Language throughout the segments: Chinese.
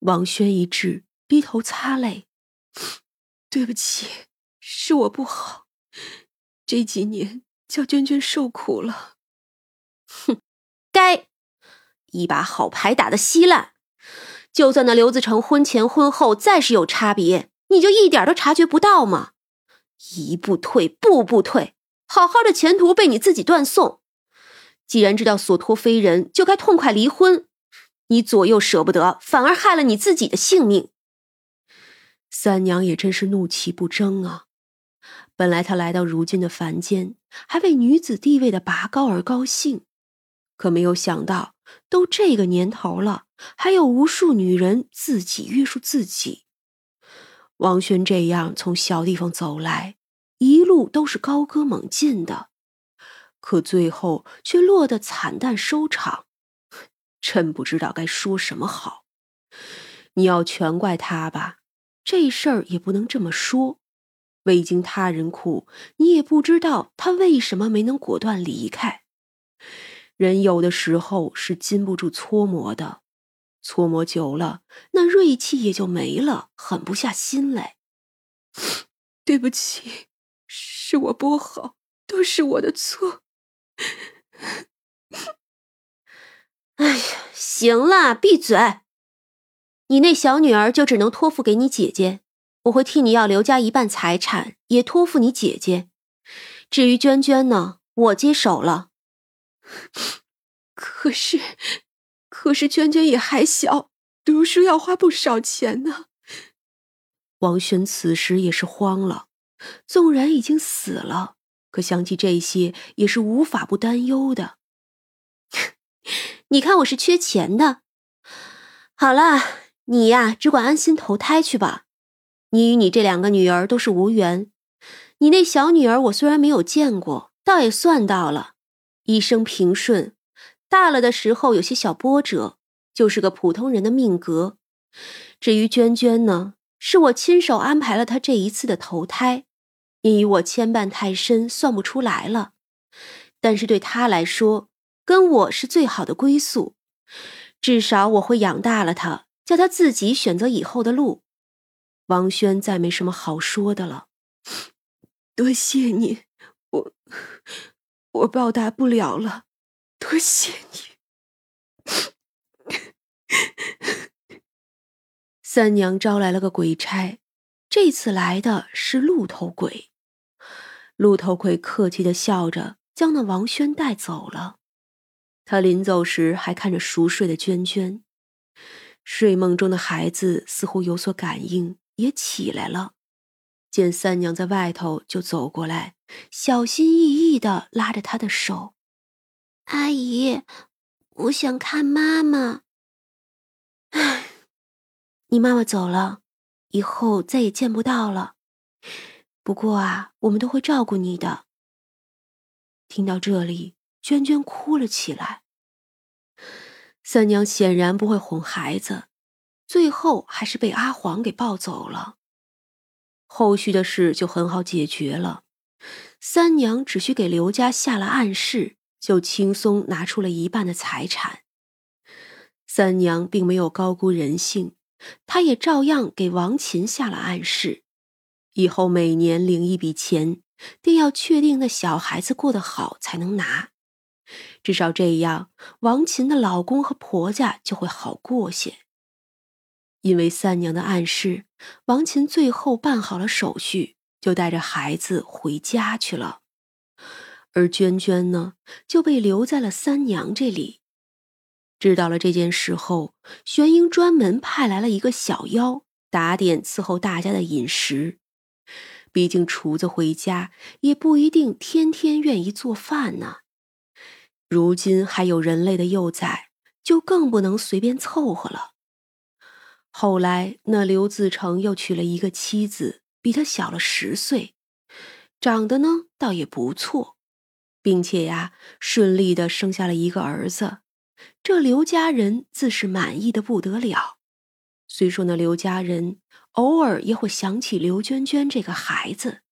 王轩一滞，低头擦泪：“对不起，是我不好，这几年叫娟娟受苦了。”哼，该，一把好牌打得稀烂。就算那刘子成婚前婚后再是有差别，你就一点都察觉不到吗？一步退，步步退，好好的前途被你自己断送。既然知道所托非人，就该痛快离婚。你左右舍不得，反而害了你自己的性命。三娘也真是怒气不争啊！本来她来到如今的凡间，还为女子地位的拔高而高兴，可没有想到，都这个年头了，还有无数女人自己约束自己。王轩这样从小地方走来，一路都是高歌猛进的，可最后却落得惨淡收场。真不知道该说什么好。你要全怪他吧，这事儿也不能这么说。未经他人苦，你也不知道他为什么没能果断离开。人有的时候是经不住搓磨的，搓磨久了，那锐气也就没了，狠不下心来。对不起，是我不好，都是我的错。哎呀，行了，闭嘴！你那小女儿就只能托付给你姐姐，我会替你要刘家一半财产，也托付你姐姐。至于娟娟呢，我接手了。可是，可是娟娟也还小，读书要花不少钱呢。王轩此时也是慌了，纵然已经死了，可想起这些，也是无法不担忧的。你看我是缺钱的。好了，你呀，只管安心投胎去吧。你与你这两个女儿都是无缘。你那小女儿，我虽然没有见过，倒也算到了，一生平顺。大了的时候有些小波折，就是个普通人的命格。至于娟娟呢，是我亲手安排了她这一次的投胎，因与我牵绊太深，算不出来了。但是对她来说，跟我是最好的归宿，至少我会养大了他，叫他自己选择以后的路。王轩再没什么好说的了，多谢你，我我报答不了了，多谢你。三娘招来了个鬼差，这次来的是鹿头鬼。鹿头鬼客气的笑着，将那王轩带走了。他临走时还看着熟睡的娟娟，睡梦中的孩子似乎有所感应，也起来了。见三娘在外头，就走过来，小心翼翼的拉着她的手：“阿姨，我想看妈妈。”“唉，你妈妈走了，以后再也见不到了。不过啊，我们都会照顾你的。”听到这里。娟娟哭了起来。三娘显然不会哄孩子，最后还是被阿黄给抱走了。后续的事就很好解决了，三娘只需给刘家下了暗示，就轻松拿出了一半的财产。三娘并没有高估人性，她也照样给王琴下了暗示，以后每年领一笔钱，定要确定那小孩子过得好才能拿。至少这样，王琴的老公和婆家就会好过些。因为三娘的暗示，王琴最后办好了手续，就带着孩子回家去了。而娟娟呢，就被留在了三娘这里。知道了这件事后，玄英专门派来了一个小妖，打点伺候大家的饮食。毕竟厨子回家也不一定天天愿意做饭呢。如今还有人类的幼崽，就更不能随便凑合了。后来，那刘自成又娶了一个妻子，比他小了十岁，长得呢倒也不错，并且呀顺利的生下了一个儿子。这刘家人自是满意的不得了。虽说那刘家人偶尔也会想起刘娟娟这个孩子，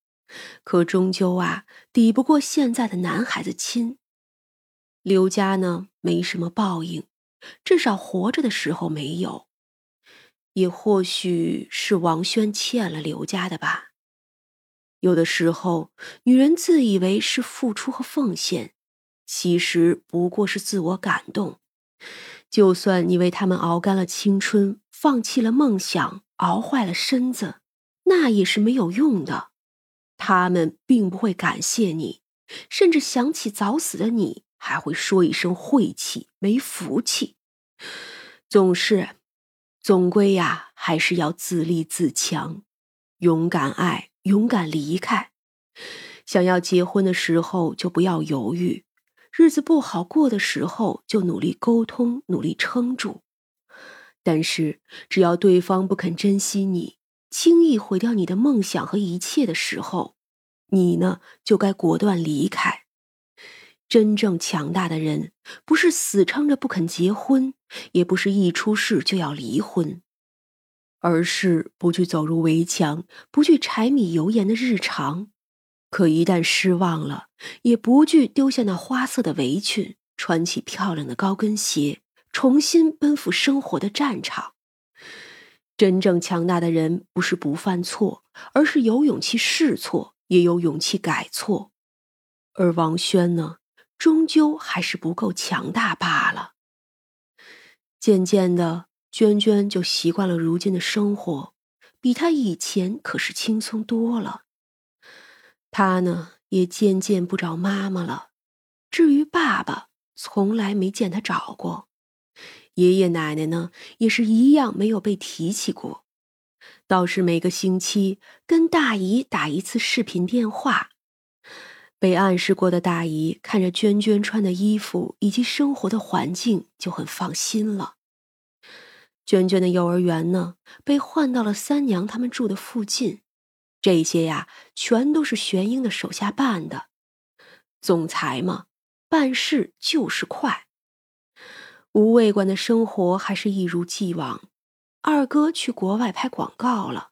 可终究啊抵不过现在的男孩子亲。刘家呢，没什么报应，至少活着的时候没有。也或许是王轩欠了刘家的吧。有的时候，女人自以为是付出和奉献，其实不过是自我感动。就算你为他们熬干了青春，放弃了梦想，熬坏了身子，那也是没有用的。他们并不会感谢你，甚至想起早死的你，还会说一声晦气、没福气。总是，总归呀，还是要自立自强，勇敢爱，勇敢离开。想要结婚的时候，就不要犹豫；日子不好过的时候，就努力沟通，努力撑住。但是，只要对方不肯珍惜你，轻易毁掉你的梦想和一切的时候，你呢，就该果断离开。真正强大的人，不是死撑着不肯结婚，也不是一出事就要离婚，而是不去走入围墙，不去柴米油盐的日常。可一旦失望了，也不惧丢下那花色的围裙，穿起漂亮的高跟鞋，重新奔赴生活的战场。真正强大的人，不是不犯错，而是有勇气试错，也有勇气改错。而王轩呢？终究还是不够强大罢了。渐渐的，娟娟就习惯了如今的生活，比她以前可是轻松多了。她呢，也渐渐不找妈妈了。至于爸爸，从来没见他找过。爷爷奶奶呢，也是一样没有被提起过。倒是每个星期跟大姨打一次视频电话。被暗示过的大姨看着娟娟穿的衣服以及生活的环境，就很放心了。娟娟的幼儿园呢，被换到了三娘他们住的附近。这些呀，全都是玄英的手下办的。总裁嘛，办事就是快。吴卫馆的生活还是一如既往。二哥去国外拍广告了。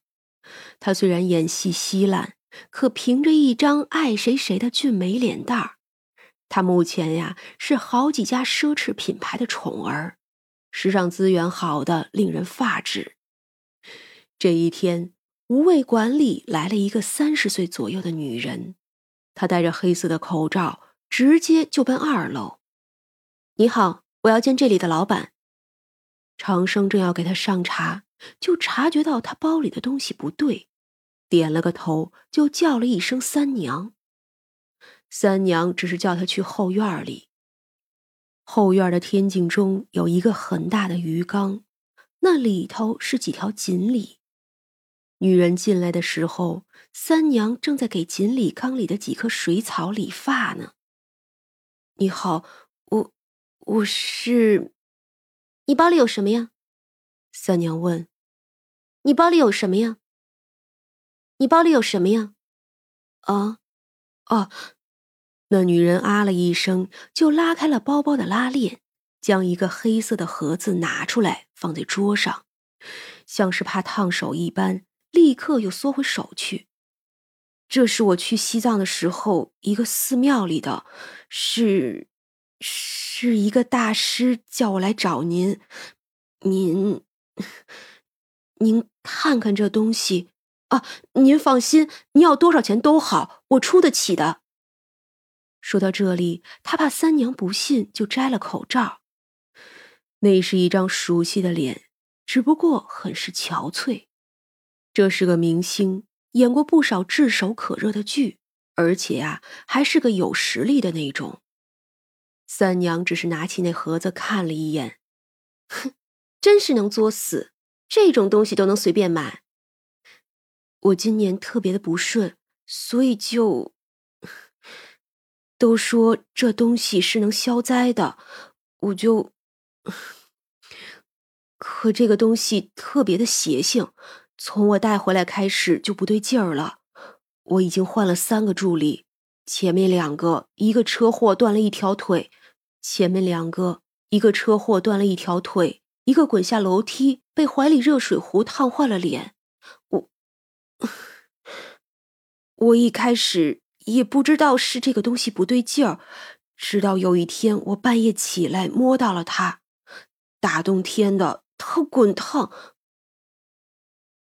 他虽然演戏稀烂。可凭着一张爱谁谁的俊美脸蛋儿，他目前呀是好几家奢侈品牌的宠儿，时尚资源好的令人发指。这一天，无畏馆里来了一个三十岁左右的女人，她戴着黑色的口罩，直接就奔二楼。你好，我要见这里的老板。长生正要给他上茶，就察觉到他包里的东西不对。点了个头，就叫了一声“三娘”。三娘只是叫他去后院里。后院的天井中有一个很大的鱼缸，那里头是几条锦鲤。女人进来的时候，三娘正在给锦鲤缸里的几棵水草理发呢。你好，我我是，你包里有什么呀？三娘问。你包里有什么呀？你包里有什么呀？啊，哦，那女人啊了一声，就拉开了包包的拉链，将一个黑色的盒子拿出来放在桌上，像是怕烫手一般，立刻又缩回手去。这是我去西藏的时候一个寺庙里的，是，是一个大师叫我来找您，您，您看看这东西。啊，您放心，您要多少钱都好，我出得起的。说到这里，他怕三娘不信，就摘了口罩。那是一张熟悉的脸，只不过很是憔悴。这是个明星，演过不少炙手可热的剧，而且啊，还是个有实力的那种。三娘只是拿起那盒子看了一眼，哼，真是能作死，这种东西都能随便买。我今年特别的不顺，所以就都说这东西是能消灾的，我就可这个东西特别的邪性，从我带回来开始就不对劲儿了。我已经换了三个助理，前面两个一个车祸断了一条腿，前面两个一个车祸断了一条腿，一个滚下楼梯被怀里热水壶烫坏了脸。我一开始也不知道是这个东西不对劲儿，直到有一天我半夜起来摸到了它，大冬天的它滚烫，